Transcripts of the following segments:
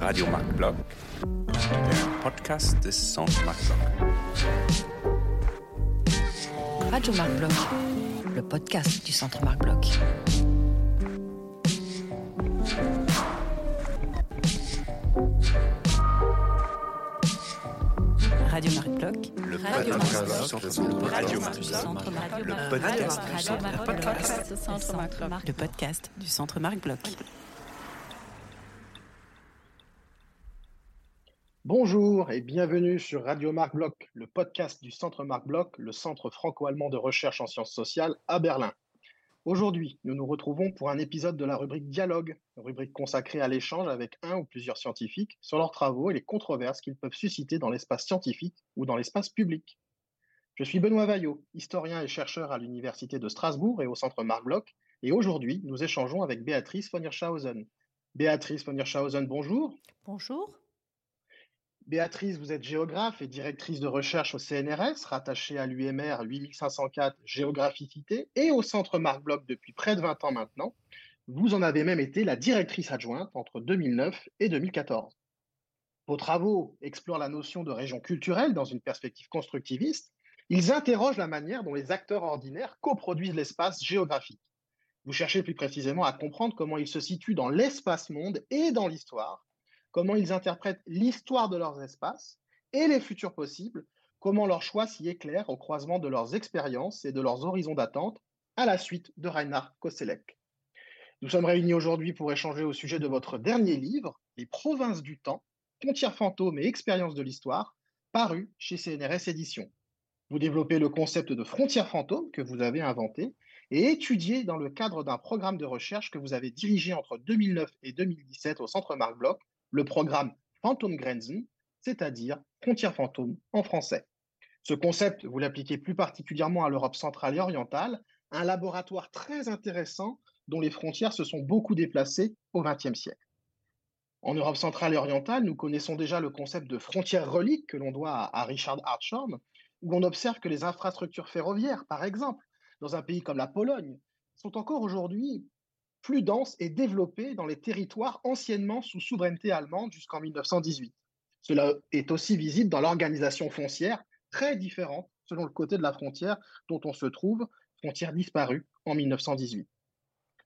Radio Marc Block, der Podcast des Centre Marc Block. Radio Marc Bloch, le podcast du Centre Marc Le podcast du Centre Marc Bloch. Bonjour et bienvenue sur Radio Marc Bloch, le podcast du Centre Marc Bloch, le centre franco-allemand de recherche en sciences sociales à Berlin. Aujourd'hui, nous nous retrouvons pour un épisode de la rubrique Dialogue, rubrique consacrée à l'échange avec un ou plusieurs scientifiques sur leurs travaux et les controverses qu'ils peuvent susciter dans l'espace scientifique ou dans l'espace public. Je suis Benoît Vaillot, historien et chercheur à l'Université de Strasbourg et au Centre Marc et aujourd'hui, nous échangeons avec Béatrice von Hirschhausen. Béatrice von Hirschhausen, bonjour. Bonjour. Béatrice, vous êtes géographe et directrice de recherche au CNRS, rattachée à l'UMR 8504 Géographicité et au Centre Marc Bloch depuis près de 20 ans maintenant. Vous en avez même été la directrice adjointe entre 2009 et 2014. Vos travaux explorent la notion de région culturelle dans une perspective constructiviste. Ils interrogent la manière dont les acteurs ordinaires coproduisent l'espace géographique. Vous cherchez plus précisément à comprendre comment ils se situent dans l'espace-monde et dans l'histoire comment ils interprètent l'histoire de leurs espaces et les futurs possibles, comment leur choix s'y éclaire au croisement de leurs expériences et de leurs horizons d'attente à la suite de Reinhard Koselleck. Nous sommes réunis aujourd'hui pour échanger au sujet de votre dernier livre, Les provinces du temps, frontières fantômes et expériences de l'histoire, paru chez CNRS Éditions. Vous développez le concept de frontières fantômes que vous avez inventé et étudié dans le cadre d'un programme de recherche que vous avez dirigé entre 2009 et 2017 au Centre Marc Bloch le programme Phantomgrenzen, c'est-à-dire frontières fantômes en français. Ce concept, vous l'appliquez plus particulièrement à l'Europe centrale et orientale, un laboratoire très intéressant dont les frontières se sont beaucoup déplacées au XXe siècle. En Europe centrale et orientale, nous connaissons déjà le concept de frontières reliques que l'on doit à, Richard Hartshorne, où on observe que les infrastructures ferroviaires, par exemple, dans un pays comme la Pologne, sont encore aujourd'hui plus dense et développée dans les territoires anciennement sous souveraineté allemande jusqu'en 1918. Cela est aussi visible dans l'organisation foncière, très différente selon le côté de la frontière dont on se trouve, frontière disparue en 1918.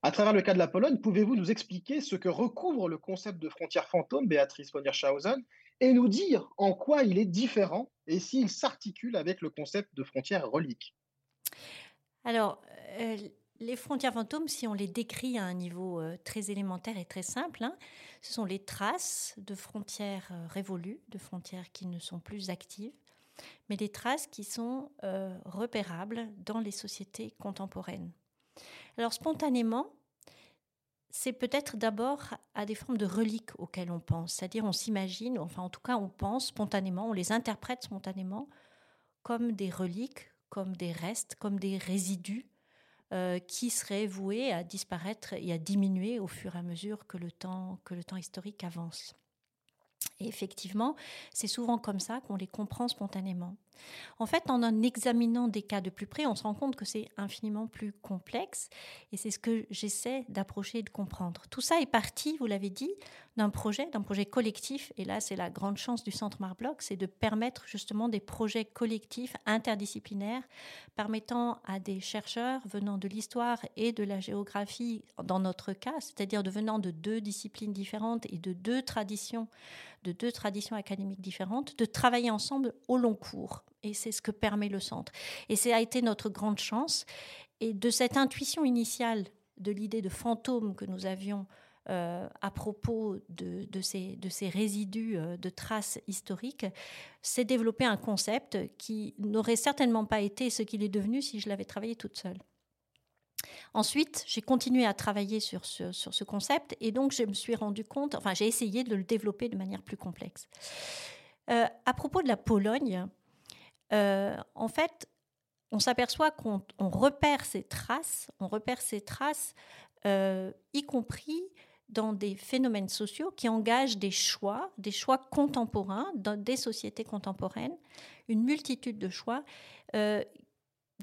À travers le cas de la Pologne, pouvez-vous nous expliquer ce que recouvre le concept de frontière fantôme, Béatrice von Hirschhausen, et nous dire en quoi il est différent et s'il s'articule avec le concept de frontière relique? Alors, euh, les frontières fantômes, si on les décrit à un niveau euh, très élémentaire et très simple, hein, ce sont les traces de frontières euh, révolues, de frontières qui ne sont plus actives, mais des traces qui sont euh, repérables dans les sociétés contemporaines. Alors, spontanément, c'est peut-être d'abord à des formes de reliques auxquelles on pense, c'est-à-dire on s'imagine, enfin en tout cas on pense spontanément, on les interprète spontanément comme des reliques, comme des restes, comme des résidus euh, qui seraient voués à disparaître et à diminuer au fur et à mesure que le temps, que le temps historique avance. Et effectivement, c'est souvent comme ça qu'on les comprend spontanément. En fait, en en examinant des cas de plus près, on se rend compte que c'est infiniment plus complexe et c'est ce que j'essaie d'approcher et de comprendre. Tout ça est parti, vous l'avez dit, d'un projet, d'un projet collectif. Et là, c'est la grande chance du Centre Marc Bloch, c'est de permettre justement des projets collectifs interdisciplinaires permettant à des chercheurs venant de l'histoire et de la géographie, dans notre cas, c'est-à-dire de venant de deux disciplines différentes et de deux traditions, de deux traditions académiques différentes, de travailler ensemble au long cours. Et c'est ce que permet le centre. Et ça a été notre grande chance. Et de cette intuition initiale de l'idée de fantôme que nous avions euh, à propos de, ces, résidus euh, de traces historiques, s'est développé un concept qui n'aurait certainement pas été ce qu'il est devenu si je l'avais travaillé toute seule. Ensuite, j'ai continué à travailler sur ce, sur ce, concept et donc je me suis rendu compte, enfin j'ai essayé de le développer de manière plus complexe. Euh, à propos de la Pologne, euh, en fait, on s'aperçoit qu'on repère ces traces, on repère ces traces, euh, y compris dans des phénomènes sociaux qui engagent des choix, des choix contemporains dans des sociétés contemporaines, une multitude de choix euh,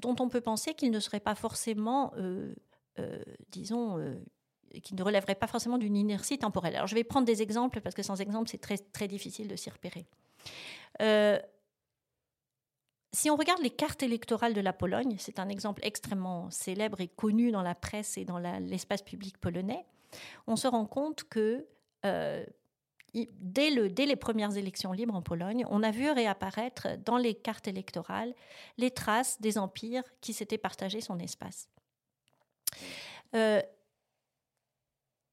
dont on peut penser qu'ils ne seraient pas forcément disons, qui ne relèverait pas forcément d'une inertie temporelle. Alors je vais prendre des exemples parce que sans exemple, c'est très, très difficile de s'y repérer. Si on regarde les cartes électorales de la Pologne, c'est un exemple extrêmement célèbre et connu dans la presse et dans l'espace public polonais, on se rend compte que euh, dès, le, dès, les premières élections libres en Pologne, on a vu réapparaître dans les cartes électorales les traces des empires qui s'étaient partagés son espace. Euh,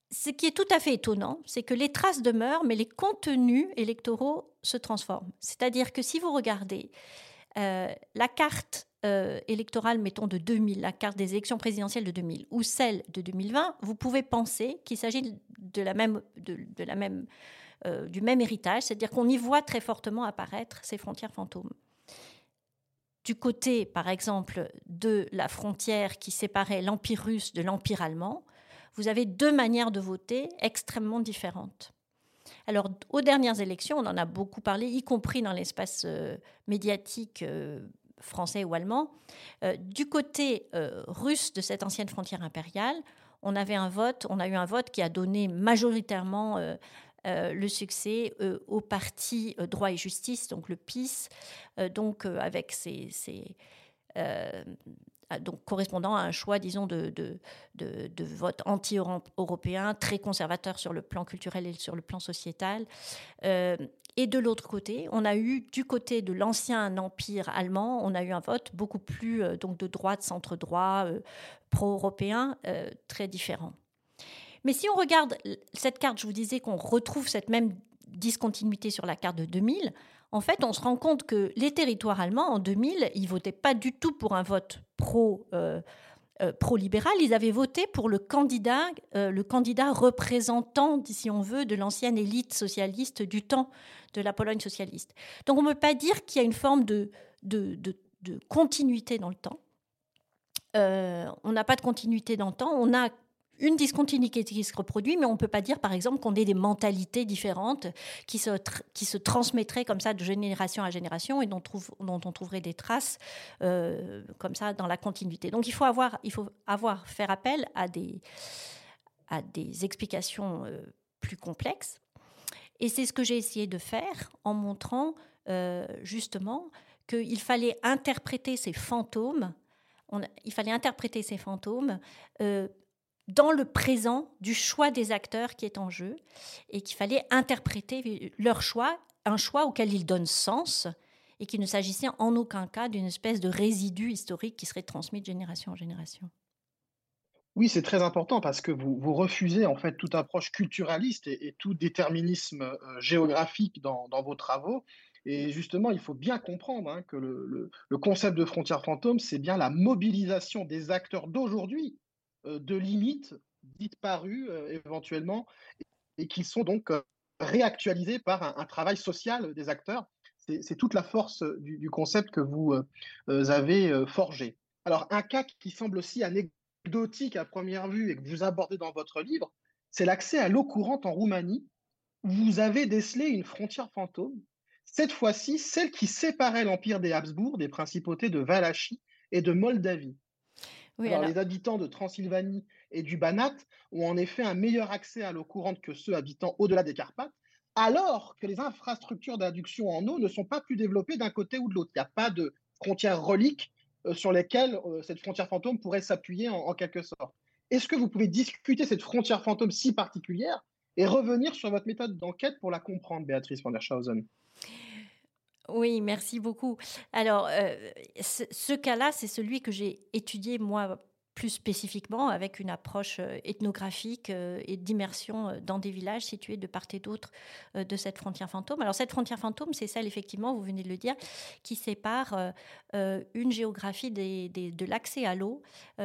ce qui est tout à fait étonnant, c'est que les traces demeurent, mais les contenus électoraux se transforment. C'est-à-dire que si vous regardez euh, la carte euh, électorale, mettons, de 2000, la carte des élections présidentielles de 2000, ou celle de 2020, vous pouvez penser qu'il s'agit de la même, euh, du même héritage, c'est-à-dire qu'on y voit très fortement apparaître ces frontières fantômes. Du côté, par exemple, de la frontière qui séparait l'Empire russe de l'Empire allemand, vous avez deux manières de voter extrêmement différentes. Alors, aux dernières élections, on en a beaucoup parlé, y compris dans l'espace euh, médiatique euh, français ou allemand. Euh, du côté russe de cette ancienne frontière impériale, on avait un vote, on a eu un vote qui a donné majoritairement le succès au parti droit et justice, donc le PIS, donc avec ses, donc correspondant à un choix, disons, de, de, de, vote anti-européen, très conservateur sur le plan culturel et sur le plan sociétal. Euh, et de l'autre côté, on a eu, du côté de l'ancien empire allemand, on a eu un vote beaucoup plus euh, donc de droite, centre-droit, euh, pro-européen, très différent. Mais si on regarde cette carte, je vous disais qu'on retrouve cette même discontinuité sur la carte de 2000 en fait, on se rend compte que les territoires allemands, en 2000, ils votaient pas du tout pour un vote. Euh, euh, pro-libéral, ils avaient voté pour le candidat, euh, le candidat représentant, si on veut, de l'ancienne élite socialiste du temps de la Pologne socialiste. Donc on ne peut pas dire qu'il y a une forme de, de, de continuité dans le temps. on n'a pas de continuité dans le temps. On a une discontinuité qui se reproduit, mais on ne peut pas dire, par exemple, qu'on ait des mentalités différentes qui se, qui se transmettraient comme ça de génération à génération et dont, trouve, dont on trouverait des traces euh, comme ça dans la continuité. Donc il faut avoir, il faut avoir faire appel à des, à des explications euh, plus complexes. Et c'est ce que j'ai essayé de faire en montrant euh, justement qu'il fallait interpréter ces fantômes il fallait interpréter ces fantômes dans le présent du choix des acteurs qui est en jeu et qu'il fallait interpréter leur choix, un choix auquel ils donnent sens et qu'il ne s'agissait en aucun cas d'une espèce de résidu historique qui serait transmis de génération en génération. Oui, c'est très important parce que vous, vous, refusez en fait toute approche culturaliste et, tout déterminisme euh, géographique dans, vos travaux. Et justement, il faut bien comprendre hein, que le, le, concept de frontière fantôme, c'est bien la mobilisation des acteurs d'aujourd'hui de limites dites parues euh, éventuellement et qui sont donc euh, réactualisées par un, travail social des acteurs. C'est toute la force du, concept que vous avez forgé. Alors, un cas qui semble aussi anecdotique à première vue et que vous abordez dans votre livre, c'est l'accès à l'eau courante en Roumanie. Vous avez décelé une frontière fantôme, cette fois-ci celle qui séparait l'empire des Habsbourg des principautés de Valachie et de Moldavie. Les habitants de Transylvanie et du Banat ont en effet un meilleur accès à l'eau courante que ceux habitant au-delà des Carpates, alors que les infrastructures d'adduction en eau ne sont pas plus développées d'un côté ou de l'autre. Il n'y a pas de frontières reliques euh, sur lesquelles euh, cette frontière fantôme pourrait s'appuyer en, quelque sorte. Est-ce que vous pouvez discuter cette frontière fantôme si particulière et revenir sur votre méthode d'enquête pour la comprendre, Béatrice von der Schausen? Oui, merci beaucoup. Alors, euh, ce, cas-là, c'est celui que j'ai étudié moi plus spécifiquement avec une approche euh, ethnographique euh, et d'immersion dans des villages situés de part et d'autre de cette frontière fantôme. Alors cette frontière fantôme, c'est celle effectivement, vous venez de le dire, qui sépare une géographie de l'accès à l'eau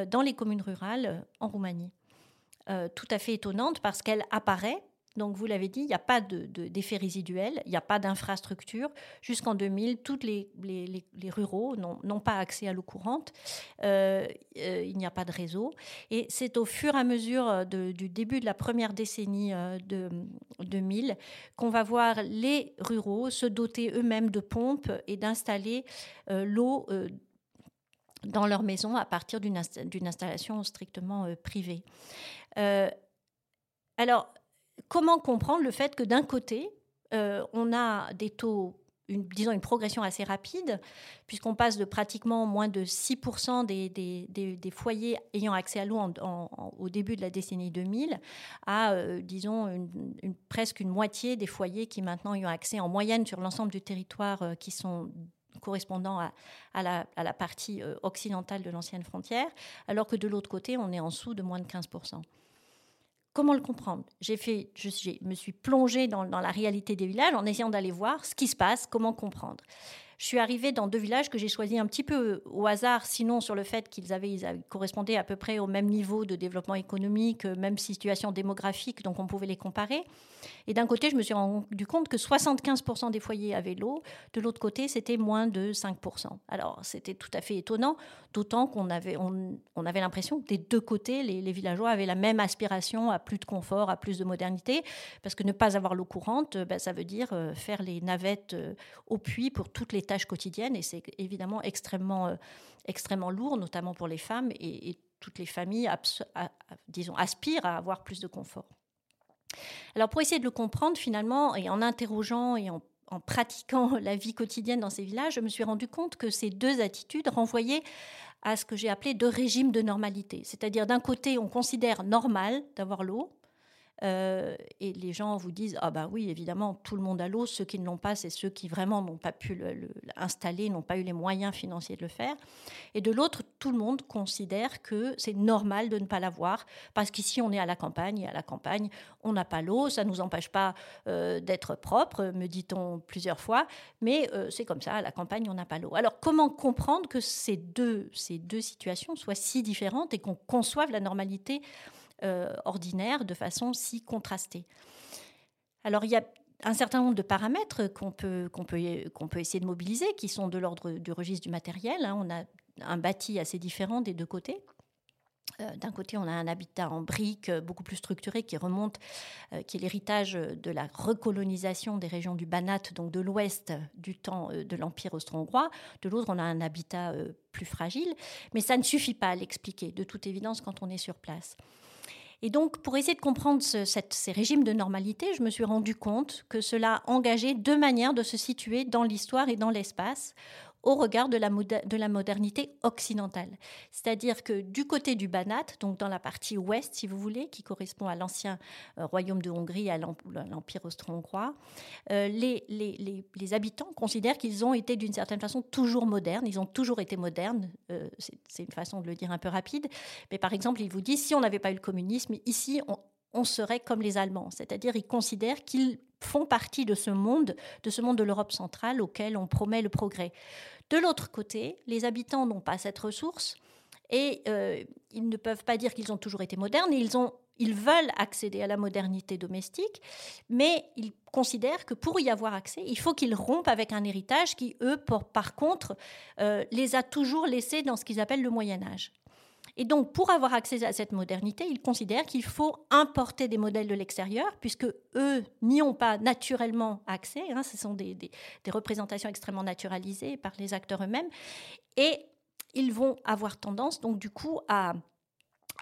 dans les communes rurales en Roumanie. tout à fait étonnante parce qu'elle apparaît donc, vous l'avez dit, il n'y a pas d'effet de, résiduel, il n'y a pas d'infrastructure. Jusqu'en 2000, tous les, ruraux n'ont pas accès à l'eau courante. Euh, euh, il n'y a pas de réseau. Et c'est au fur et à mesure euh, du début de la première décennie de 2000 qu'on va voir les ruraux se doter eux-mêmes de pompes et d'installer l'eau dans leur maison à partir d'une installation strictement privée. alors, comment comprendre le fait que d'un côté, on a des taux une, disons, une progression assez rapide, puisqu'on passe de pratiquement moins de 6% des, foyers ayant accès à l'eau au début de la décennie 2000 à, euh, disons, presque une moitié des foyers qui maintenant y ont accès en moyenne sur l'ensemble du territoire euh, qui sont correspondant à, la, à la, partie euh, occidentale de l'ancienne frontière, alors que de l'autre côté, on est en dessous de moins de 15%. Comment le comprendre? J'ai fait, je, me suis plongée dans, dans, la réalité des villages en essayant d'aller voir ce qui se passe, comment comprendre. Je suis arrivée dans deux villages que j'ai choisis un petit peu au hasard, sinon sur le fait qu'ils avaient, ils correspondaient à peu près au même niveau de développement économique, même situation démographique, donc on pouvait les comparer. Et d'un côté, je me suis rendu compte que 75% des foyers avaient l'eau, de l'autre côté, c'était moins de 5%. Alors c'était tout à fait étonnant, d'autant qu'on avait, on, avait l'impression que des deux côtés, les, villageois avaient la même aspiration à plus de confort, à plus de modernité, parce que ne pas avoir l'eau courante, ben, ça veut dire euh, faire les navettes euh, au puits pour toutes les quotidienne et c'est évidemment extrêmement, euh, extrêmement lourd, notamment pour les femmes et, toutes les familles, disons, aspirent à avoir plus de confort. Alors pour essayer de le comprendre finalement et en interrogeant et en, en pratiquant la vie quotidienne dans ces villages, je me suis rendu compte que ces deux attitudes renvoyaient à ce que j'ai appelé deux régimes de normalité. C'est-à-dire d'un côté, on considère normal d'avoir l'eau, euh, et les gens vous disent ah bah oui évidemment tout le monde a l'eau. Ceux qui ne l'ont pas c'est ceux qui vraiment n'ont pas pu l'installer n'ont pas eu les moyens financiers de le faire. Et de l'autre tout le monde considère que c'est normal de ne pas l'avoir. Parce qu'ici on est à la campagne et à la campagne on n'a pas l'eau. Ça nous empêche pas euh, d'être propre me dit-on plusieurs fois. Mais euh, c'est comme ça à la campagne on n'a pas l'eau. Alors comment comprendre que ces deux ces deux situations soient si différentes et qu'on conçoive la normalité euh, ordinaire de façon si contrastée. Alors il y a un certain nombre de paramètres qu'on peut, qu'on peut, qu'on peut essayer de mobiliser, qui sont de l'ordre du registre du matériel. Hein. On a un bâti assez différent des deux côtés. Euh, d'un côté, on a un habitat en briques euh, beaucoup plus structuré qui remonte, qui est l'héritage de la recolonisation des régions du Banat, donc de l'ouest du temps de l'Empire austro-hongrois. De l'autre, on a un habitat plus fragile, mais ça ne suffit pas à l'expliquer, de toute évidence, quand on est sur place. Et donc, pour essayer de comprendre ces régimes de normalité, je me suis rendu compte que cela engageait deux manières de se situer dans l'histoire et dans l'espace, au regard de la, de la modernité occidentale. C'est-à-dire que du côté du Banat, donc dans la partie ouest, si vous voulez, qui correspond à l'ancien euh, royaume de Hongrie, à l'Empire austro-hongrois, euh, les, habitants considèrent qu'ils ont été d'une certaine façon toujours modernes, ils ont toujours été modernes, euh, c'est une façon de le dire un peu rapide, mais par exemple, ils vous disent, si on n'avait pas eu le communisme, ici, on, on serait comme les Allemands, c'est-à-dire ils considèrent qu'ils font partie de ce monde, de ce monde de l'Europe centrale auquel on promet le progrès. De l'autre côté, les habitants n'ont pas cette ressource et euh, ils ne peuvent pas dire qu'ils ont toujours été modernes. Ils, ont, ils veulent accéder à la modernité domestique, mais ils considèrent que pour y avoir accès, il faut qu'ils rompent avec un héritage qui, eux, par contre, euh, les a toujours laissés dans ce qu'ils appellent le Moyen Âge. Et donc, pour avoir accès à cette modernité, ils considèrent qu'il faut importer des modèles de l'extérieur, puisque eux n'y ont pas naturellement accès. Hein, ce sont des, représentations extrêmement naturalisées par les acteurs eux-mêmes. Et ils vont avoir tendance, donc, du coup, à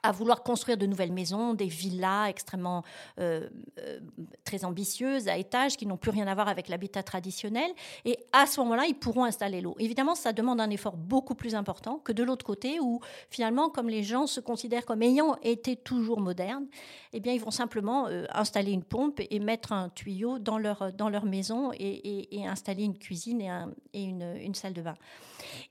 à vouloir construire de nouvelles maisons, des villas extrêmement euh, euh, très ambitieuses à étages qui n'ont plus rien à voir avec l'habitat traditionnel. Et à ce moment-là, ils pourront installer l'eau. Évidemment, ça demande un effort beaucoup plus important que de l'autre côté, où finalement, comme les gens se considèrent comme ayant été toujours modernes, eh bien, ils vont simplement euh, installer une pompe et mettre un tuyau dans leur, dans leur maison et, installer une cuisine et, et une, une salle de bain.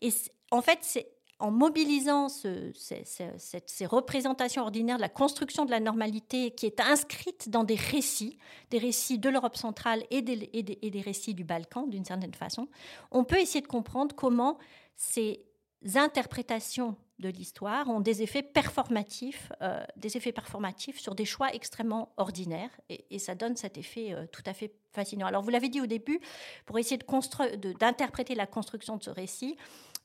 Et en fait, c'est en mobilisant ces, représentations ordinaires de la construction de la normalité qui est inscrite dans des récits, des récits de l'Europe centrale et des, récits du Balkan, d'une certaine façon, on peut essayer de comprendre comment ces interprétations de l'histoire ont des effets performatifs, euh, des effets performatifs sur des choix extrêmement ordinaires, et, ça donne cet effet euh, tout à fait fascinant. Alors vous l'avez dit au début, pour essayer d'interpréter la construction de ce récit,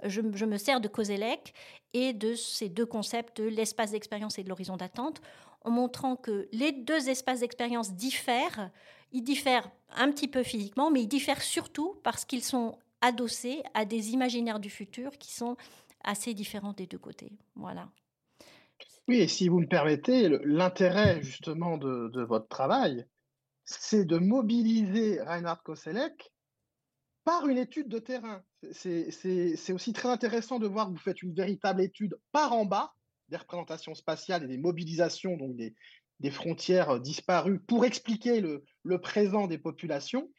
je, me sers de Kozelek et de ces deux concepts de l'espace d'expérience et de l'horizon d'attente, en montrant que les deux espaces d'expérience diffèrent. Ils diffèrent un petit peu physiquement, mais ils diffèrent surtout parce qu'ils sont adossés à des imaginaires du futur qui sont assez différents des deux côtés. Voilà. Oui, et si vous me permettez, l'intérêt justement de, de, votre travail, c'est de mobiliser Reinhard Koselleck par une étude de terrain. C'est aussi très intéressant de voir que vous faites une véritable étude par en bas des représentations spatiales et des mobilisations, donc des, frontières disparues, pour expliquer le, le, présent des populations.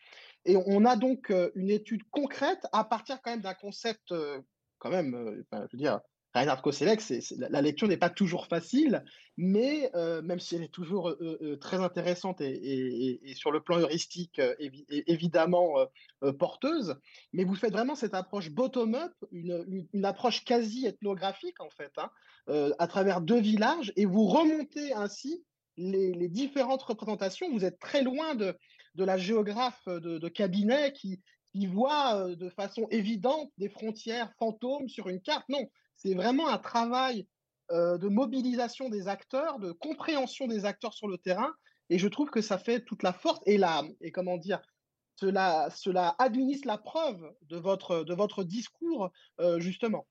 Et on a donc euh, une étude concrète à partir quand même d'un concept, euh, quand même, euh, je veux dire, Reinhard Koselleck, la lecture n'est pas toujours facile, mais euh, même si elle est toujours euh, euh, très intéressante et, sur le plan heuristique évidemment porteuse, mais vous faites vraiment cette approche bottom-up, une, approche quasi ethnographique en fait, hein, à travers deux villages, et vous remontez ainsi les, différentes représentations. Vous êtes très loin de, la géographe de, cabinet qui, qui voit de façon évidente des frontières fantômes sur une carte. Non, c'est vraiment un travail euh, de mobilisation des acteurs, de compréhension des acteurs sur le terrain. Et je trouve que ça fait toute la force et la, et comment dire, cela, cela administre la preuve de votre, discours, euh, justement.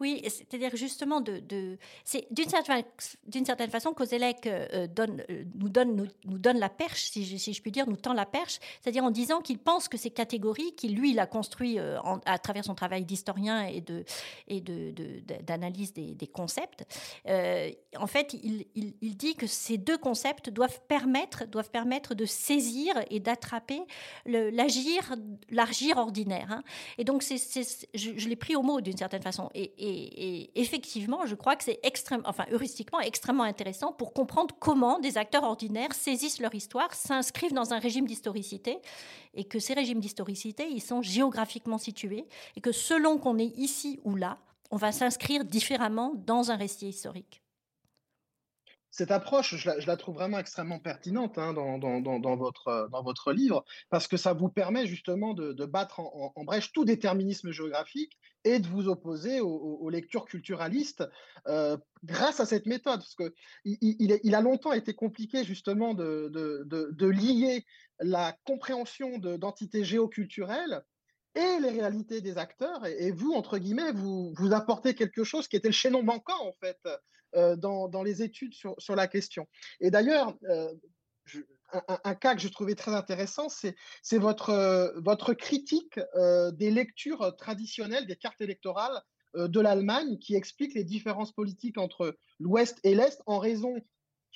Oui, c'est-à-dire justement de, c'est d'une certaine, d'une certaine façon Kozelek euh, donne, euh, nous, donne, nous, donne la perche, si je, puis dire, nous tend la perche, c'est-à-dire en disant qu'il pense que ces catégories, qu'il lui, il a construit euh, à travers son travail d'historien et, de, et de, d'analyse des, des, concepts, en fait, il, il, il, dit que ces deux concepts doivent permettre, doivent permettre de saisir et d'attraper l'agir, l'agir ordinaire. Hein. Et donc, c'est, je, je l'ai pris au mot d'une certaine façon. Et, effectivement, je crois que c'est extrêmement, enfin, heuristiquement extrêmement intéressant pour comprendre comment des acteurs ordinaires saisissent leur histoire, s'inscrivent dans un régime d'historicité, et que ces régimes d'historicité, ils sont géographiquement situés, et que selon qu'on est ici ou là, on va s'inscrire différemment dans un récit historique cette approche, je la, trouve vraiment extrêmement pertinente hein, dans, votre, dans votre livre, parce que ça vous permet justement de, battre en, brèche tout déterminisme géographique et de vous opposer aux, lectures culturalistes euh, grâce à cette méthode. Parce qu'il il, a longtemps été compliqué justement de, lier la compréhension d'entités géoculturelles et les réalités des acteurs. Et, vous, entre guillemets, vous, apportez quelque chose qui était le chaînon manquant, en fait, euh, dans, dans, les études sur, la question. Et d'ailleurs, euh, un, cas que je trouvais très intéressant, c'est votre, euh, votre critique des lectures traditionnelles des cartes électorales de l'Allemagne qui explique les différences politiques entre l'Ouest et l'Est en raison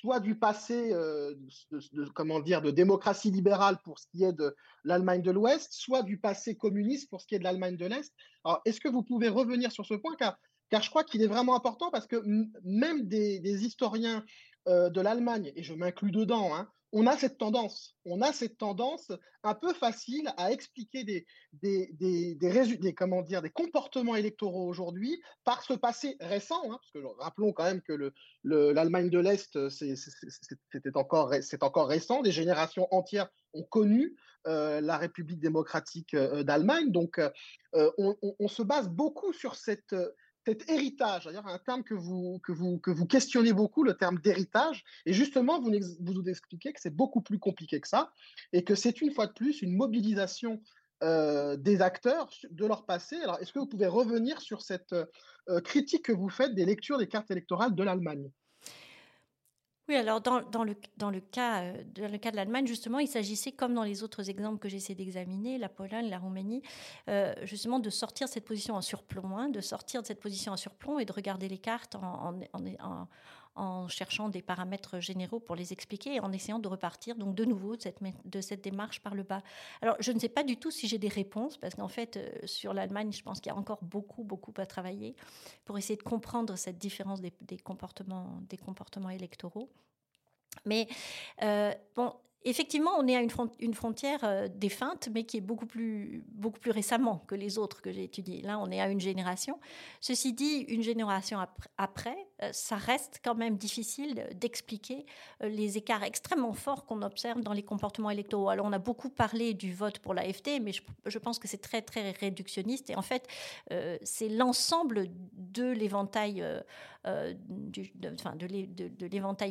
soit du passé, euh, de, comment dire, de démocratie libérale pour ce qui est de l'Allemagne de l'Ouest, soit du passé communiste pour ce qui est de l'Allemagne de l'Est. Alors, est-ce que vous pouvez revenir sur ce point car, car je crois qu'il est vraiment important parce que même des, historiens euh, de l'Allemagne, et je m'inclus dedans, hein, on a cette tendance, on a cette tendance un peu facile à expliquer des, des, des, des, comment dire, des comportements électoraux aujourd'hui par ce passé récent, hein, parce que rappelons quand même que l'Allemagne le, de l'Est, c'était encore, c'est encore récent, des générations entières ont connu euh, la République démocratique euh, d'Allemagne, donc euh, on, on, se base beaucoup sur cette cet héritage, d'ailleurs un terme que vous, que, vous, que vous questionnez beaucoup, le terme d'héritage, et justement, vous, vous expliquez que c'est beaucoup plus compliqué que ça, et que c'est une fois de plus une mobilisation euh, des acteurs de leur passé. Alors, est-ce que vous pouvez revenir sur cette euh, critique que vous faites des lectures des cartes électorales de l'Allemagne? Oui, alors euh, dans le cas de l'Allemagne, justement, il s'agissait, comme dans les autres exemples que j'essaie d'examiner, la Pologne, la Roumanie, euh, justement de sortir de cette position en surplomb, hein, de sortir de cette position en surplomb et de regarder les cartes en cherchant des paramètres généraux pour les expliquer et en essayant de repartir donc de nouveau de cette, de cette démarche par le bas. Alors je ne sais pas du tout si j'ai des réponses parce qu'en fait euh, sur l'Allemagne je pense qu'il y a encore beaucoup beaucoup à travailler pour essayer de comprendre cette différence des, des comportements des comportements électoraux. Mais euh, bon, Effectivement, on est à une, frontière euh, défunte, mais qui est beaucoup plus, beaucoup plus récemment que les autres que j'ai étudiées. Là, on est à une génération. Ceci dit, une génération après, ça reste quand même difficile d'expliquer euh, les écarts extrêmement forts qu'on observe dans les comportements électoraux. Alors, on a beaucoup parlé du vote pour l'AFD, mais je, pense que c'est très, très réductionniste. Et en fait, c'est l'ensemble de l'éventail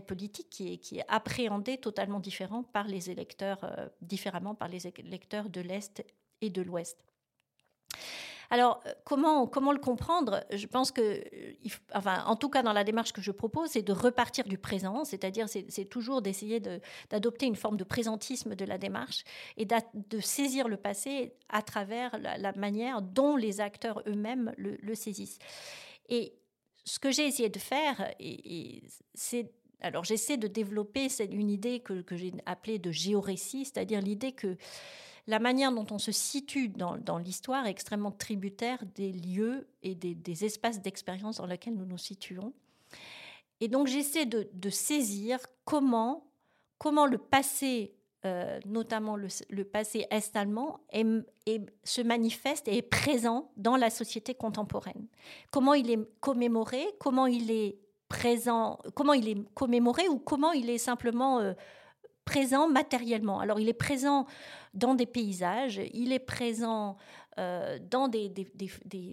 politique qui est, appréhendé totalement différent par les électeurs, euh, différemment par les électeurs de l'Est et de l'Ouest. Alors, euh, comment, le comprendre? Je pense que, euh, enfin, en tout cas, dans la démarche que je propose, c'est de repartir du présent, c'est-à-dire c'est toujours d'essayer d'adopter une forme de présentisme de la démarche et de saisir le passé à travers la, manière dont les acteurs eux-mêmes le, saisissent. Et ce que j'ai essayé de faire, c'est alors j'essaie de développer une idée que, que j'ai appelée de géorécit, c'est-à-dire l'idée que la manière dont on se situe dans, l'histoire est extrêmement tributaire des lieux et des, espaces d'expérience dans lesquels nous nous situons. Et donc j'essaie de, saisir comment, comment le passé, euh, notamment le, passé est-allemand, se manifeste et est présent dans la société contemporaine. Comment il est commémoré, comment il est présent, comment il est commémoré ou comment il est simplement euh, présent matériellement. Alors il est présent dans des paysages, il est présent euh, dans des,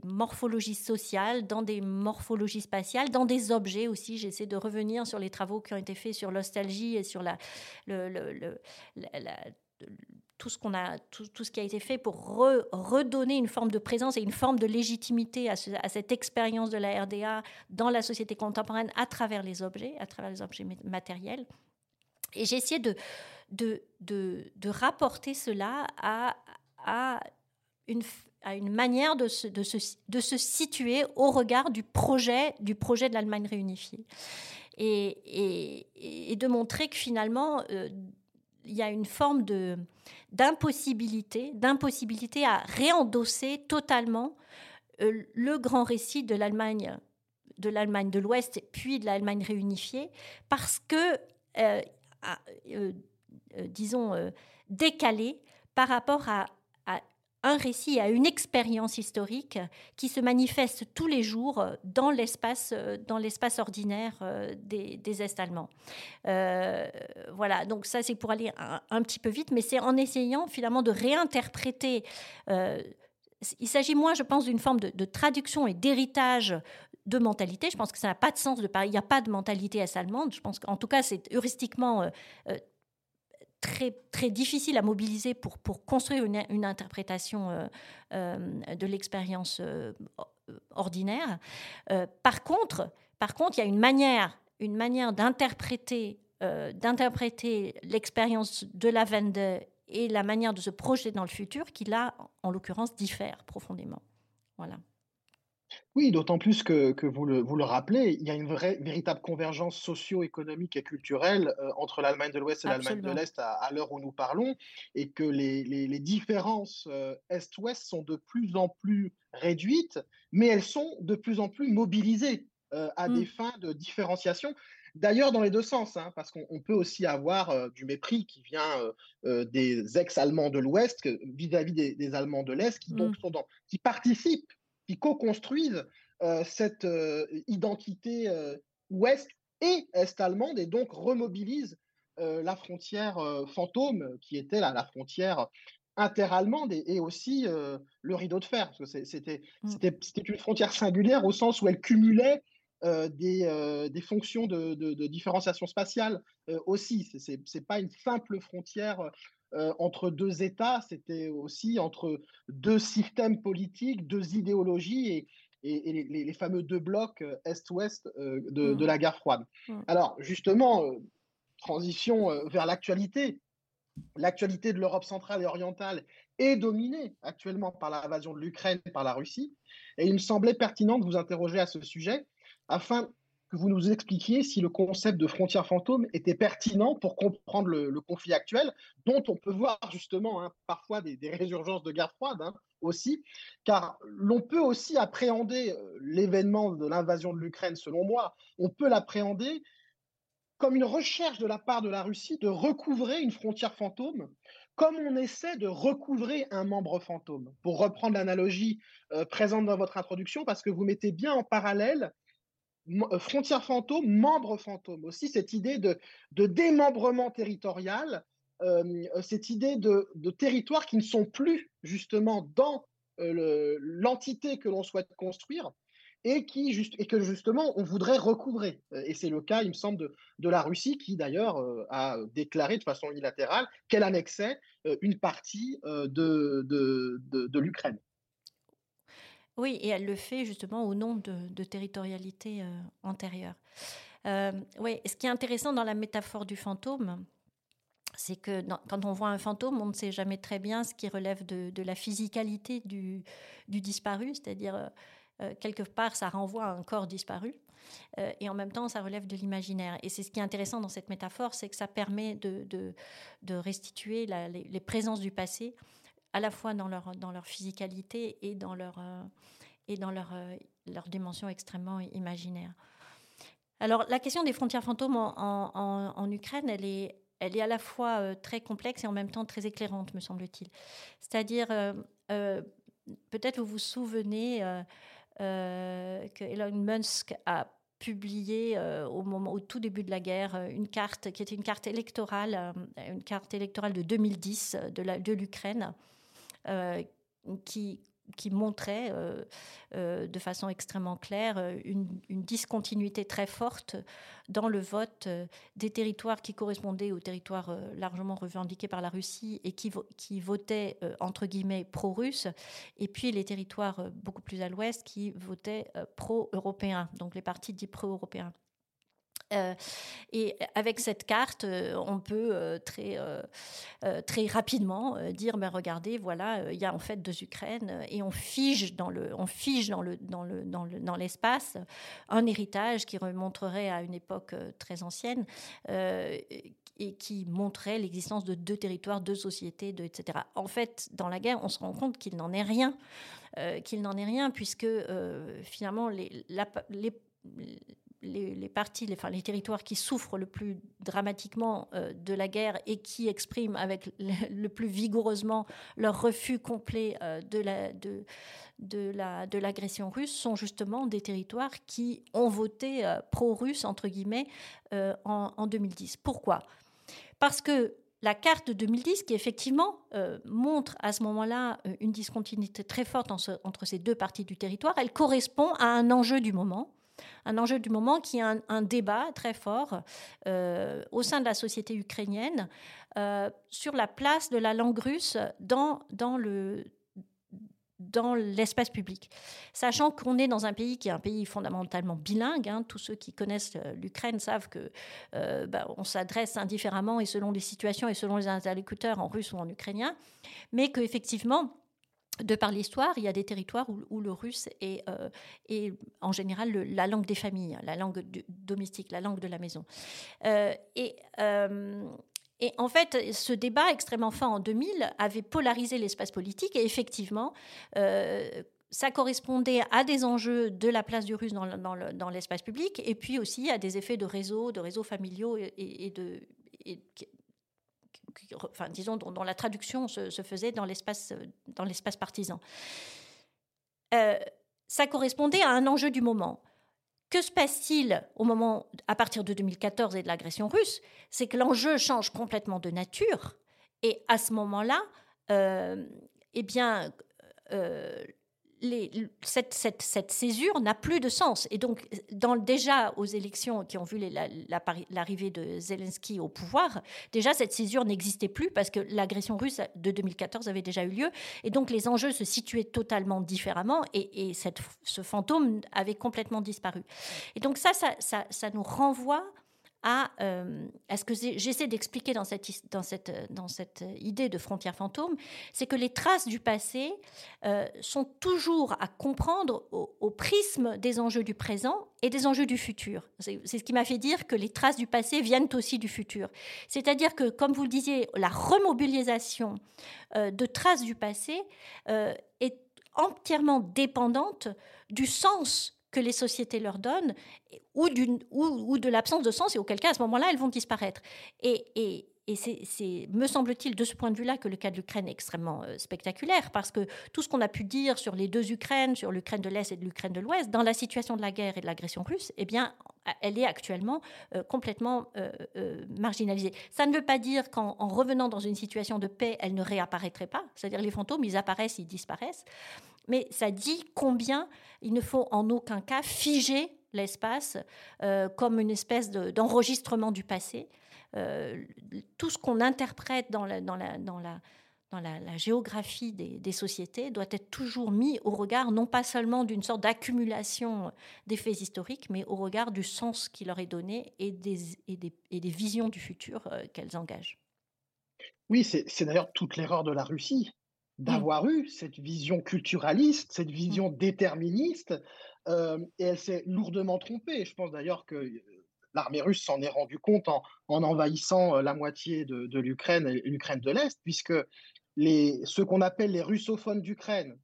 morphologies sociales, dans des morphologies spatiales, dans des objets aussi. J'essaie de revenir sur les travaux qui ont été faits sur l'ostalgie et sur tout ce, a, tout, ce qui a été fait pour redonner une forme de présence et une forme de légitimité à, à cette expérience de la RDA dans la société contemporaine à travers les objets, à travers les objets matériels. Et j'ai essayé de, de, de, rapporter cela à, à, une, à une manière de se, de, se, de se situer au regard du projet, du projet de l'Allemagne réunifiée. Et, et, et, de montrer que finalement, euh, il y a une forme de, d'impossibilité, d'impossibilité à réendosser totalement euh, le grand récit de l'Allemagne de l'Allemagne de l'Ouest puis de l'Allemagne réunifiée parce que euh, euh, euh, disons, euh, décalé par rapport à, un récit, à une expérience historique qui se manifeste tous les jours dans l'espace, dans l'espace ordinaire des, Est-Allemands. voilà, donc ça c'est pour aller un, petit peu vite, mais c'est en essayant finalement de réinterpréter. il s'agit moins, je pense, d'une forme de, traduction et d'héritage de mentalité. Je pense que ça n'a pas de sens de parler. Il n'y a pas de mentalité est-allemande. Je pense qu'en tout cas, c'est heuristiquement euh, euh, très, très difficile à mobiliser pour, pour construire une, interprétation euh, de l'expérience ordinaire. par, contre, par contre, il y a une manière, une manière d'interpréter d'interpréter l'expérience de la Wende et la manière de se projeter dans le futur qui, là, en l'occurrence, diffèrent profondément. Voilà. Oui, d'autant plus que, vous, le, vous le rappelez, il y a une vraie, véritable convergence socio-économique et culturelle euh, entre l'Allemagne de l'Ouest et l'Allemagne de l'Est à, l'heure où nous parlons, et que les, les, différences euh, Est-Ouest sont de plus en plus réduites, mais elles sont de plus en plus mobilisées euh, à des mmh. fins de différenciation. D'ailleurs, dans les deux sens, hein, parce qu'on peut aussi avoir du mépris qui vient des ex-Allemands de l'Ouest vis-à-vis des, Allemands de l'Est, qui, donc, mmh. sont dans, qui participent qui co-construisent euh, cette euh, identité euh, ouest et est-allemande et donc remobilisent la frontière fantôme qui était la, la frontière interallemande et, et aussi le rideau de fer. Parce que c'était une frontière singulière au sens où elle cumulait des, des, fonctions de, de, différenciation spatiale aussi. Ce n'est pas une simple frontière euh, entre deux États, c'était aussi entre deux systèmes politiques, deux idéologies et, et, les, fameux deux blocs euh, Est-Ouest euh, de, de, mmh. la guerre froide. Mmh. Alors justement, transition vers l'actualité. L'actualité de l'Europe centrale et orientale est dominée actuellement par l'invasion de l'Ukraine par la Russie. Et il me semblait pertinent de vous interroger à ce sujet afin que vous nous expliquiez si le concept de frontière fantôme était pertinent pour comprendre le, conflit actuel, dont on peut voir justement hein, parfois des, résurgences de guerre froide hein, aussi, car l'on peut aussi appréhender euh, l'événement de l'invasion de l'Ukraine, selon moi, on peut l'appréhender comme une recherche de la part de la Russie de recouvrer une frontière fantôme, comme on essaie de recouvrer un membre fantôme, pour reprendre l'analogie euh, présente dans votre introduction, parce que vous mettez bien en parallèle euh, frontière fantôme, membre fantôme. Aussi, cette idée de, démembrement territorial, euh, cette idée de, territoires qui ne sont plus justement dans euh, l'entité que l'on souhaite construire et, qui, que justement on voudrait recouvrer. Et c'est le cas, il me semble, de, la Russie qui d'ailleurs a déclaré de façon unilatérale qu'elle annexait une partie de l'Ukraine. Oui, et elle le fait justement au nom de, territorialité euh, antérieure. Euh, oui, ce qui est intéressant dans la métaphore du fantôme, c'est que quand on voit un fantôme, on ne sait jamais très bien ce qui relève de, la physicalité du, disparu, c'est-à-dire euh, quelque part ça renvoie à un corps disparu. et en même temps, ça relève de l'imaginaire. Et c'est ce qui est intéressant dans cette métaphore, c'est que ça permet de, restituer les, présences du passé à la fois dans leur, dans leur physicalité et dans leur, euh, et dans leur, euh, leur dimension extrêmement imaginaire. Alors la question des frontières fantômes en, Ukraine, elle est, elle est à la fois euh, très complexe et en même temps très éclairante, me semble-t-il. C'est-à-dire, peut-être vous vous souvenez que Elon Musk a publié au moment au tout début de la guerre une carte qui était une carte électorale une carte électorale de 2010 de l'Ukraine qui, qui montrait euh, euh, de façon extrêmement claire une, discontinuité très forte dans le vote des territoires qui correspondaient aux territoires largement revendiqués par la Russie et qui, qui votaient entre guillemets pro-russes, et puis les territoires beaucoup plus à l'ouest qui votaient pro-européens, donc les partis dits pro-européens. Euh, et avec cette carte, euh, on peut euh, très, très rapidement dire, mais ben, regardez, voilà, il y a en fait deux Ukraines, et on fige dans le, on fige dans le, dans le, dans le, dans l'espace un héritage qui remonterait à une époque très ancienne. et qui montrait l'existence de deux territoires, deux sociétés, deux, etc. En fait, dans la guerre, on se rend compte qu'il n'en est rien, qu'il n'en est rien, puisque finalement les, les les, parties, enfin, les territoires qui souffrent le plus dramatiquement euh, de la guerre et qui expriment avec le, plus vigoureusement leur refus complet euh, de la, de, de, la, de l'agression russe sont justement des territoires qui ont voté euh, pro-russe, entre guillemets, en, 2010. Pourquoi? Parce que la carte de 2010, qui effectivement montre à ce moment-là une discontinuité très forte entre ces deux parties du territoire, elle correspond à un enjeu du moment un enjeu du moment qui est un, débat très fort euh, au sein de la société ukrainienne euh, sur la place de la langue russe dans, dans le dans l'espace public. Sachant qu'on est dans un pays qui est un pays fondamentalement bilingue, hein, tous ceux qui connaissent euh, l'Ukraine savent que bah, on s'adresse indifféremment et selon les situations et selon les interlocuteurs en russe ou en ukrainien, mais qu'effectivement, de par l'histoire, il y a des territoires où, le russe est, euh, en général la langue des familles, la langue domestique, la langue de la maison. Euh, et, euh, et, en fait, ce débat extrêmement fort en 2000 avait polarisé l'espace politique et effectivement, ça correspondait à des enjeux de la place du russe dans, l'espace public et puis aussi à des effets de réseaux, de réseaux familiaux et, de, disons, dont, la traduction se, faisait dans l'espace, dans l'espace partisan. Euh, ça correspondait à un enjeu du moment. Que se passe-t-il au moment, à partir de 2014 et de l'agression russe? C'est que l'enjeu change complètement de nature. Et à ce moment-là, euh, eh bien, euh, cette, césure n'a plus de sens. Et donc, dans, déjà aux élections qui ont vu l'arrivée de Zelensky au pouvoir, déjà cette césure n'existait plus parce que l'agression russe de 2014 avait déjà eu lieu. Et donc, les enjeux se situaient totalement différemment et, ce fantôme avait complètement disparu. Et donc, ça, ça, ça nous renvoie à, euh, ce que j'essaie d'expliquer dans cette, dans cette idée de frontière fantôme, c'est que les traces du passé euh, sont toujours à comprendre au, prisme des enjeux du présent et des enjeux du futur. C'est ce qui m'a fait dire que les traces du passé viennent aussi du futur. C'est-à-dire que, comme vous le disiez, la remobilisation euh, de traces du passé est entièrement dépendante du sens que les sociétés leur donnent, ou, ou de l'absence de sens, et auquel cas, à ce moment-là, elles vont disparaître. Et, et, et c'est, me semble-t-il, de ce point de vue-là, que le cas de l'Ukraine est extrêmement euh, spectaculaire, parce que tout ce qu'on a pu dire sur les deux Ukraines, sur l'Ukraine de l'Est et de l'Ukraine de l'Ouest, dans la situation de la guerre et de l'agression russe, eh bien, elle est actuellement euh, complètement euh, marginalisée. Ça ne veut pas dire qu'en revenant dans une situation de paix, elle ne réapparaîtrait pas. C'est-à-dire les fantômes, ils apparaissent, ils disparaissent. Mais ça dit combien il ne faut en aucun cas figer l'espace comme une espèce d'enregistrement du passé. Euh, tout ce qu'on interprète dans la, géographie des, sociétés doit être toujours mis au regard non pas seulement d'une sorte d'accumulation des faits historiques, mais au regard du sens qui leur est donné et des, et des, visions du futur euh, qu'elles engagent. Oui, c'est d'ailleurs toute l'erreur de la Russie d'avoir eu cette vision culturaliste, cette vision mmh. déterministe, euh, et elle s'est lourdement trompée. Je pense d'ailleurs que euh, l'armée russe s'en est rendu compte en, envahissant la moitié de, de l'Ukraine et l'Ukraine de l'Est, puisque les, ce qu'on appelle les russophones d'Ukraine,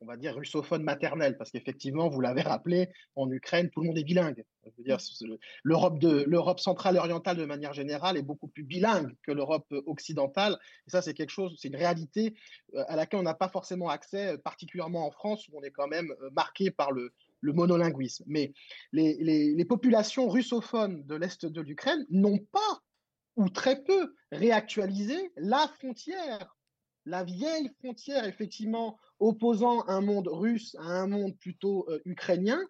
on va dire russophones maternels, parce qu'effectivement, vous l'avez rappelé, en Ukraine, tout le monde est bilingue. l'Europe centrale et orientale, de manière générale, est beaucoup plus bilingue que l'Europe occidentale. Et ça, c'est quelque chose, c'est une réalité euh, à laquelle on n'a pas forcément accès, particulièrement en France, où on est quand même euh, marqué par le, monolinguisme. Mais les, les populations russophones de l'Est de l'Ukraine n'ont pas, ou très peu, réactualisé la frontière la vieille frontière, effectivement, opposant un monde russe à un monde plutôt euh, ukrainien.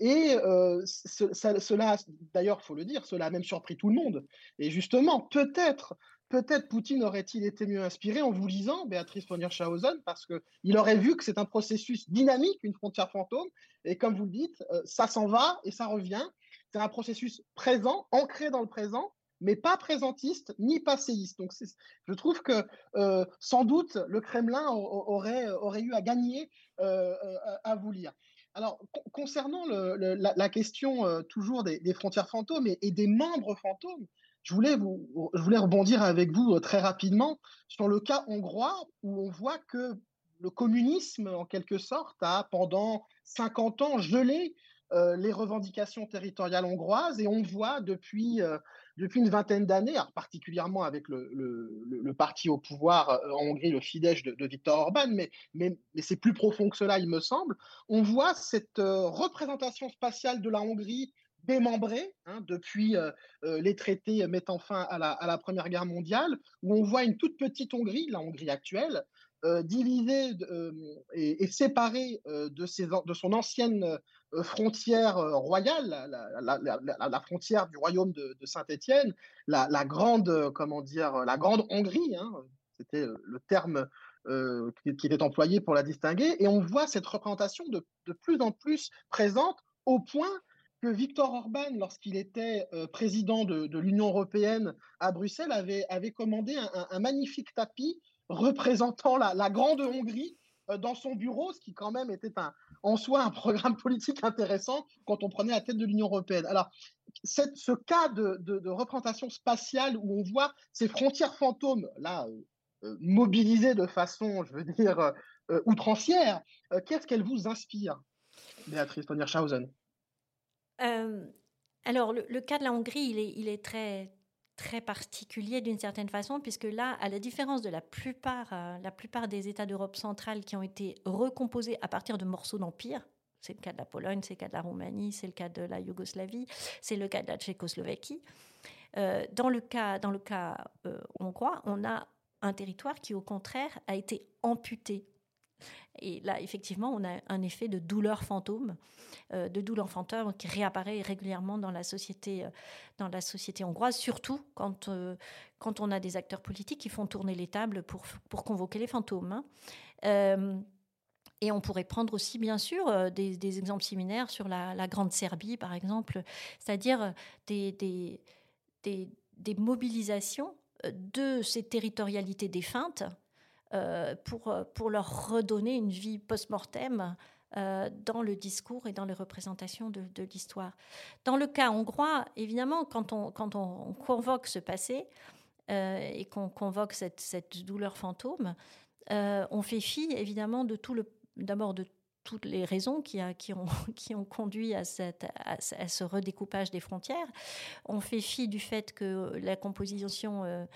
Et euh, cela, d'ailleurs, il faut le dire, cela a même surpris tout le monde. Et justement, peut-être, peut-être Poutine aurait-il été mieux inspiré en vous lisant Béatrice von Hirschhausen, parce qu'il aurait vu que c'est un processus dynamique, une frontière fantôme. Et comme vous le dites, euh, ça s'en va et ça revient. C'est un processus présent, ancré dans le présent, mais pas présentiste ni passéiste. Donc je trouve que euh, sans doute le Kremlin aurait, aurait eu à gagner euh, euh, à vous lire. Alors, concernant la, question toujours des, frontières fantômes et, des membres fantômes, je voulais, vous, je voulais rebondir avec vous très rapidement sur le cas hongrois où on voit que le communisme, en quelque sorte, a pendant 50 ans gelé les revendications territoriales hongroises et on voit depuis depuis une vingtaine d'années, particulièrement avec le, parti au pouvoir euh, en Hongrie, le Fidesz de, Viktor Orban, mais c'est plus profond que cela, il me semble, on voit cette euh, représentation spatiale de la Hongrie démembrée hein, depuis euh, les traités mettant fin à la, à la, Première Guerre mondiale, où on voit une toute petite Hongrie, la Hongrie actuelle, divisée et, et, séparée de, ses, de son ancienne euh, frontière euh, royale, la, frontière du royaume de, Saint-Étienne, la, grande, euh, comment dire, la grande Hongrie, hein, c'était le terme qui, était employé pour la distinguer, et on voit cette représentation de, plus en plus présente au point que Viktor Orban, lorsqu'il était président de, l'Union européenne à Bruxelles, avait, avait commandé un magnifique tapis représentant la, grande Hongrie dans son bureau, ce qui quand même était un, en soi un programme politique intéressant quand on prenait la tête de l'Union européenne. Alors, ce cas de, représentation spatiale où on voit ces frontières fantômes, là, euh, euh, mobilisées de façon, je veux dire, euh, outrancière, qu'est-ce qu'elle vous inspire, Béatrice von Hirschhausen alors, le, cas de la Hongrie, il est très, très particulier d'une certaine façon, puisque là, à la différence de la plupart, euh, la plupart des États d'Europe centrale qui ont été recomposés à partir de morceaux d'empire, c'est le cas de la Pologne, c'est le cas de la Roumanie, c'est le cas de la Yougoslavie, c'est le cas de la Tchécoslovaquie. Euh, dans le cas, dans le cas euh, hongrois, on a un territoire qui, au contraire, a été amputé et là, effectivement, on a un effet de douleur fantôme, euh, de douleur fantôme qui réapparaît régulièrement dans la société, euh, dans la société hongroise, surtout quand, euh, quand on a des acteurs politiques qui font tourner les tables pour, pour convoquer les fantômes. Hein. et on pourrait prendre aussi, bien sûr, des, exemples similaires sur la, Grande Serbie, par exemple, c'est-à-dire des, des, des, mobilisations de ces territorialités défuntes pour, euh, pour leur redonner une vie post-mortem euh, dans le discours et dans les représentations de, l'histoire. Dans le cas hongrois, évidemment, quand on, quand on, convoque ce passé et qu'on convoque cette, cette, douleur fantôme, on fait fi évidemment de tout le, d'abord de toutes les raisons qui, ont, conduit à, ce redécoupage des frontières. On fait fi du fait que la composition, euh,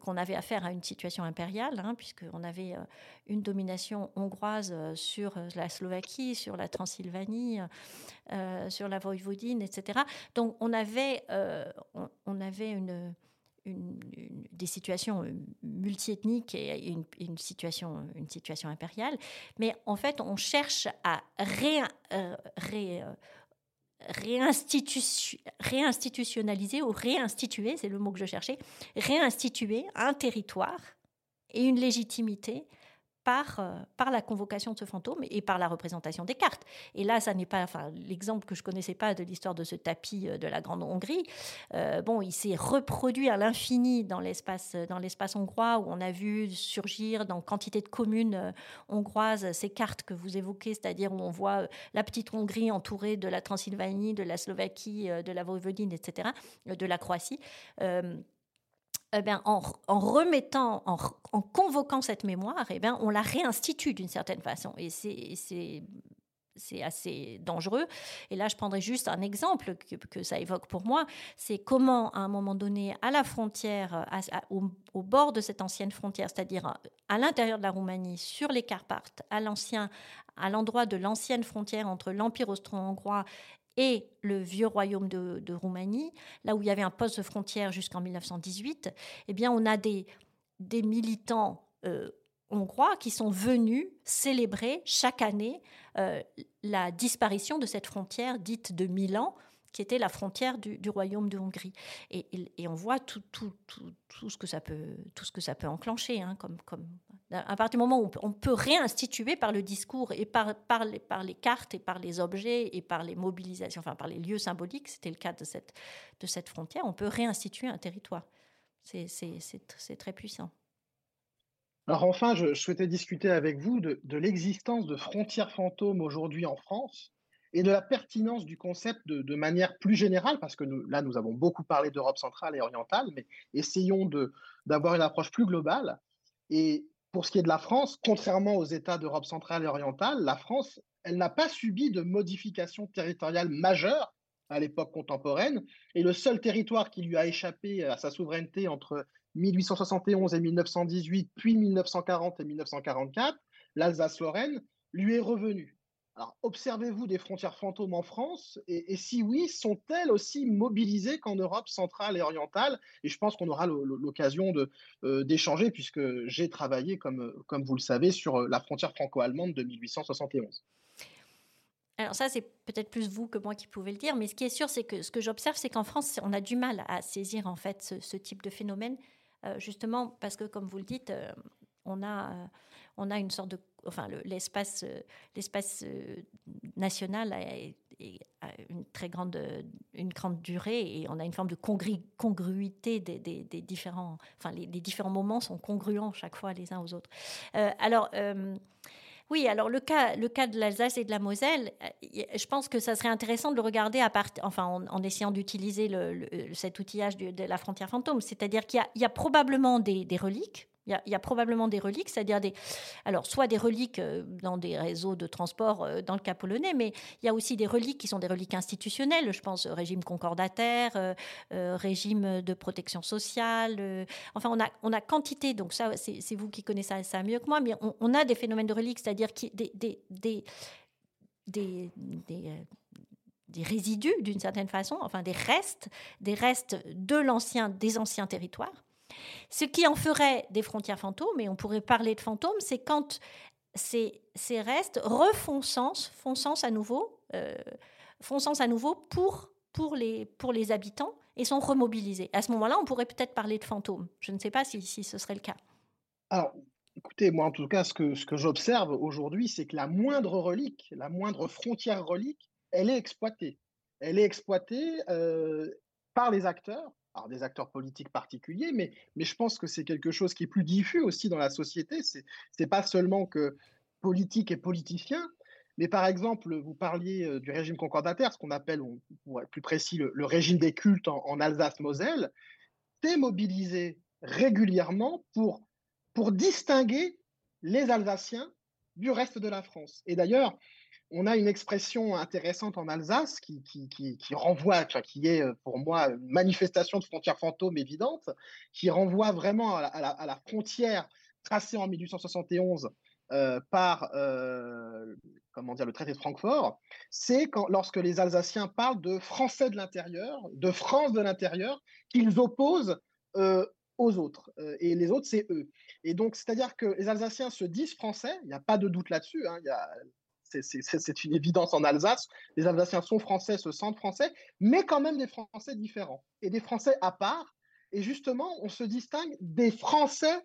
qu'on avait affaire à une situation impériale, hein, puisqu'on avait euh, une domination hongroise euh, sur la Slovaquie, sur la Transylvanie, sur la Voïvodine, etc. Donc on avait, on avait une des situations euh, multiethniques et une, une, situation, une situation impériale. Mais en fait, on cherche à ré, euh, ré, euh, réinstitutionnaliser ou réinstituer, c'est le mot que je cherchais, réinstituer un territoire et une légitimité par, euh, par la convocation de ce fantôme et par la représentation des cartes. Et là, ça n'est pas, l'exemple que je connaissais pas de l'histoire de ce tapis euh, de la Grande Hongrie. Euh, bon, il s'est reproduit à l'infini dans l'espace, hongrois où on a vu surgir dans quantité de communes hongroises ces cartes que vous évoquez, c'est-à-dire où on voit la petite Hongrie entourée de la Transylvanie, de la Slovaquie, de la Voïvodine, etc., de la Croatie. Eh en, remettant, en, convoquant cette mémoire, eh bien, on la réinstitue d'une certaine façon. Et c'est assez dangereux. Et là, je prendrai juste un exemple que, ça évoque pour moi. C'est comment, à un moment donné, à la frontière, au, bord de cette ancienne frontière, c'est-à-dire à, l'intérieur de la Roumanie, sur les Carpates, à à l'endroit de l'ancienne frontière entre l'Empire austro-hongrois et le vieux royaume de, Roumanie, là où il y avait un poste de frontière jusqu'en 1918, eh bien, on a des, militants euh, hongrois qui sont venus célébrer chaque année euh, la disparition de cette frontière dite de Milan, qui était la frontière du, royaume de Hongrie. Et, on voit tout, ce que ça peut, enclencher, hein, comme à partir du moment où on peut réinstituer par le discours et par, les, cartes et par les objets et par les mobilisations, enfin par les lieux symboliques, c'était le cas de cette, frontière, on peut réinstituer un territoire. C'est très puissant. Alors enfin, je, souhaitais discuter avec vous de, l'existence de frontières fantômes aujourd'hui en France et de la pertinence du concept de, manière plus générale, parce que là, nous avons beaucoup parlé d'Europe centrale et orientale, mais essayons d'avoir une approche plus globale. Et pour ce qui est de la France, contrairement aux États d'Europe centrale et orientale, la France, elle n'a pas subi de modifications territoriales majeures à l'époque contemporaine. Et le seul territoire qui lui a échappé à sa souveraineté entre 1871 et 1918, puis 1940 et 1944, l'Alsace-Lorraine, lui est revenu. Alors, observez-vous des frontières fantômes en France? Et, si oui, sont-elles aussi mobilisées qu'en Europe centrale et orientale? Et je pense qu'on aura l'occasion euh, d'échanger puisque j'ai travaillé, comme, comme vous le savez, sur euh, la frontière franco-allemande de 1871. Alors ça, c'est peut-être plus vous que moi qui pouvez le dire, mais ce qui est sûr, c'est que ce que j'observe, c'est qu'en France, on a du mal à saisir en fait ce, type de phénomène, euh, justement parce que, comme vous le dites, on a, on a une sorte de enfin l'espace euh, euh, national a, une très grande une grande durée et on a une forme de congruité des, différents enfin les, différents moments sont congruents chaque fois les uns aux autres euh, alors oui, alors le cas, le cas de l'Alsace et de la Moselle, je pense que ça serait intéressant de le regarder enfin, en, essayant d'utiliser cet outillage de, la frontière fantôme. C'est-à-dire qu'il y, a probablement des reliques, il y, a, probablement des reliques, c'est-à-dire des, alors soit des reliques euh, dans des réseaux de transport euh, dans le cas polonais, mais il y a aussi des reliques qui sont des reliques institutionnelles. Je pense régime concordataire, euh, régime de protection sociale. enfin, on a, on a quantité. Donc ça, c'est vous qui connaissez ça, mieux que moi, mais on, a des phénomènes de reliques, c'est-à-dire qui, des, des, des, des, des résidus d'une certaine façon, enfin des restes, des restes de l'ancien, des anciens territoires ce qui en ferait des frontières fantômes, et on pourrait parler de fantômes, c'est quand ces, restes refont sens, font sens à nouveau, euh, font sens à nouveau pour, les, habitants et sont remobilisés. À ce moment-là, on pourrait peut-être parler de fantômes. Je ne sais pas si, ce serait le cas. Alors, écoutez, moi en tout cas, ce que, ce que j'observe aujourd'hui, c'est que la moindre relique, la moindre frontière relique, elle est exploitée. Elle est exploitée euh, par les acteurs alors des acteurs politiques particuliers, mais, mais je pense que c'est quelque chose qui est plus diffus aussi dans la société. C'est n'est pas seulement que politique et politiciens, mais par exemple, vous parliez euh, du régime concordataire, ce qu'on appelle, pour être plus précis, le, régime des cultes en, Alsace-Moselle, c'est mobilisé régulièrement pour, pour distinguer les Alsaciens du reste de la France. Et d'ailleurs, on a une expression intéressante en Alsace qui, renvoie, qui est euh, pour moi une manifestation de frontière fantôme évidente, qui renvoie vraiment à la, frontière tracée en 1871 euh, par euh, comment dire, le traité de Francfort, c'est lorsque les Alsaciens parlent de Français de l'intérieur, de France de l'intérieur, qu'ils opposent autres. et les autres, c'est eux. Et donc, c'est-à-dire que les Alsaciens se disent français, il n'y a pas de doute là-dessus. Hein, c'est une évidence en Alsace. Les Alsaciens sont français, se sentent français, mais quand même des Français différents et des Français à part. Et justement, on se distingue des Français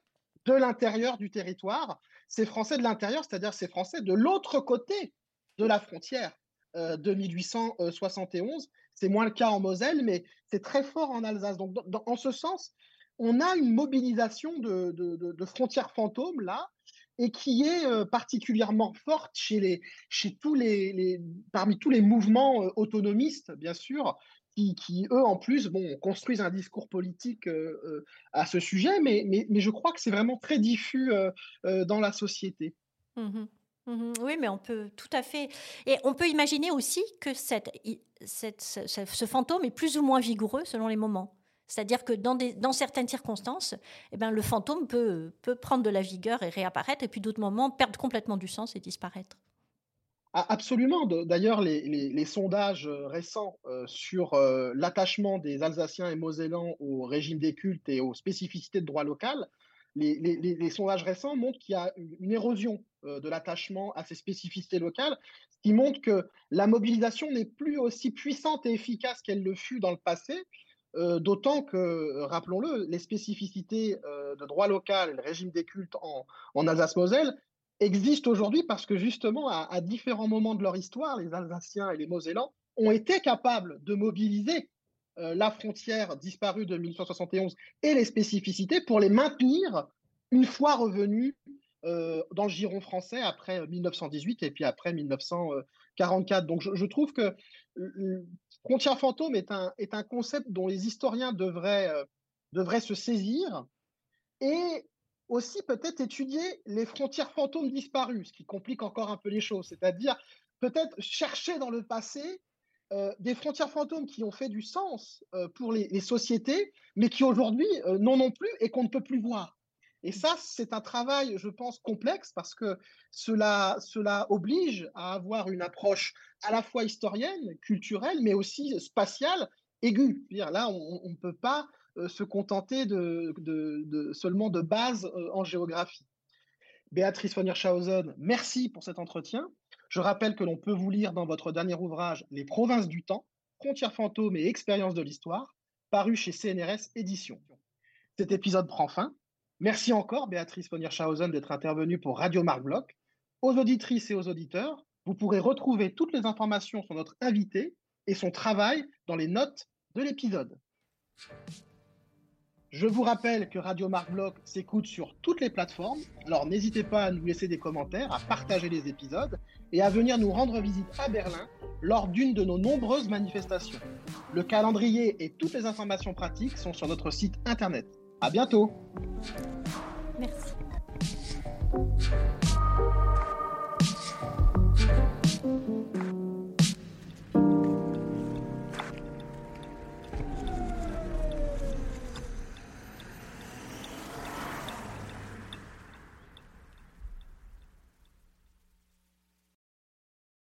de l'intérieur du territoire. Ces Français de l'intérieur, c'est-à-dire ces Français de l'autre côté de la frontière de 1871. C'est moins le cas en Moselle, mais c'est très fort en Alsace. Donc, en ce sens, on a une mobilisation de, frontières fantômes là, et qui est particulièrement forte chez tous les, parmi tous les mouvements autonomistes, bien sûr, qui, eux, en plus, bon, construisent un discours politique à ce sujet, mais, je crois que c'est vraiment très diffus dans la société. Mmh Mmh oui, mais on peut tout à fait. Et on peut imaginer aussi que ce, fantôme est plus ou moins vigoureux selon les moments. C'est-à-dire que dans, certaines circonstances, eh ben, le fantôme peut, prendre de la vigueur et réapparaître, et puis d'autres moments perdre complètement du sens et disparaître. Absolument. D'ailleurs, les, sondages euh, récents euh, sur euh, l'attachement des Alsaciens et Mosellans au régime des cultes et aux spécificités de droit local les, sondages récents montrent qu'il y a une érosion de l'attachement à ces spécificités locales, ce qui montre que la mobilisation n'est plus aussi puissante et efficace qu'elle le fut dans le passé, euh, d'autant que, rappelons-le, les spécificités euh, de droit local et le régime des cultes en, Alsace-Moselle existent aujourd'hui parce que justement, à, différents moments de leur histoire, les Alsaciens et les Mosellans ont été capables de mobiliser euh, la frontière disparue de 1871 et les spécificités pour les maintenir une fois revenus dans le giron français après 1918 et puis après 1944. Donc je, trouve que frontière fantôme est un, concept dont les historiens devraient, euh, devraient se saisir et aussi peut-être étudier les frontières fantômes disparues, ce qui complique encore un peu les choses, c'est-à-dire peut-être chercher dans le passé euh, des frontières fantômes qui ont fait du sens euh, pour les, sociétés, mais qui aujourd'hui euh, n'en ont plus et qu'on ne peut plus voir. Et ça, c'est un travail, je pense, complexe parce que cela, oblige à avoir une approche à la fois historienne, culturelle, mais aussi spatiale, aiguë. Là, on ne peut pas se contenter de, seulement de base en géographie. Béatrice von Hirschhausen, merci pour cet entretien. Je rappelle que l'on peut vous lire dans votre dernier ouvrage Les provinces du temps, frontières fantômes et expériences de l'histoire, paru chez CNRS Éditions. Cet épisode prend fin. Merci encore, Béatrice von Hirschhausen, d'être intervenue pour Radio Marc Bloch. Aux auditrices et aux auditeurs, vous pourrez retrouver toutes les informations sur notre invité et son travail dans les notes de l'épisode. Je vous rappelle que Radio Marc Bloch s'écoute sur toutes les plateformes, alors n'hésitez pas à nous laisser des commentaires, à partager les épisodes et à venir nous rendre visite à Berlin lors d'une de nos nombreuses manifestations. Le calendrier et toutes les informations pratiques sont sur notre site internet. À bientôt. Merci.